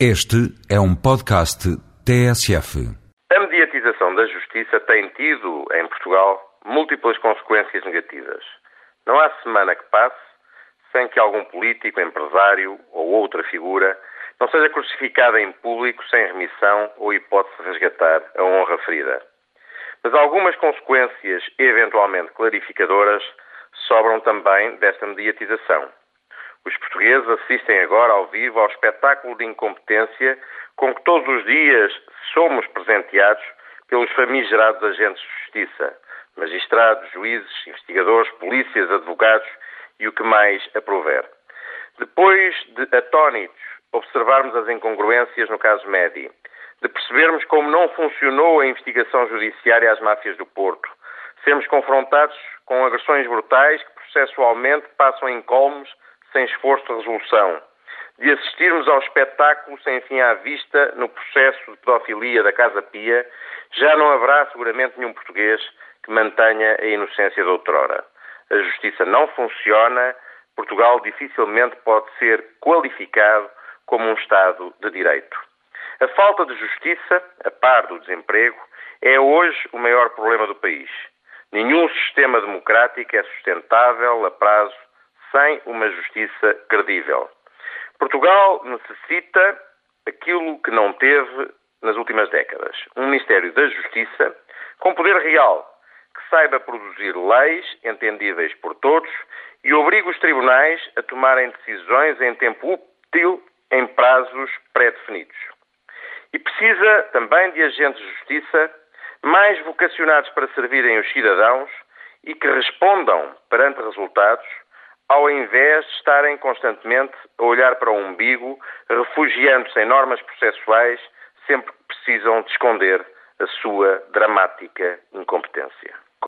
Este é um podcast TSF. A mediatização da justiça tem tido, em Portugal, múltiplas consequências negativas. Não há semana que passe sem que algum político, empresário ou outra figura não seja crucificada em público sem remissão ou hipótese de resgatar a honra ferida. Mas algumas consequências, eventualmente clarificadoras, sobram também desta mediatização. Os portugueses assistem agora ao vivo ao espetáculo de incompetência com que todos os dias somos presenteados pelos famigerados agentes de justiça, magistrados, juízes, investigadores, polícias, advogados e o que mais aprover. Depois de atónitos observarmos as incongruências no caso Medi, de percebermos como não funcionou a investigação judiciária às máfias do Porto, sermos confrontados com agressões brutais que processualmente passam em colmos sem esforço de resolução, de assistirmos ao espetáculo sem fim à vista no processo de pedofilia da Casa Pia, já não haverá seguramente nenhum português que mantenha a inocência de outrora. A justiça não funciona, Portugal dificilmente pode ser qualificado como um Estado de Direito. A falta de justiça, a par do desemprego, é hoje o maior problema do país. Nenhum sistema democrático é sustentável a prazo sem uma justiça credível. Portugal necessita aquilo que não teve nas últimas décadas: um Ministério da Justiça com poder real, que saiba produzir leis entendíveis por todos e obrigue os tribunais a tomarem decisões em tempo útil em prazos pré-definidos. E precisa também de agentes de justiça mais vocacionados para servirem os cidadãos e que respondam perante resultados ao invés de estarem constantemente a olhar para o umbigo, refugiando-se em normas processuais sempre que precisam de esconder a sua dramática incompetência.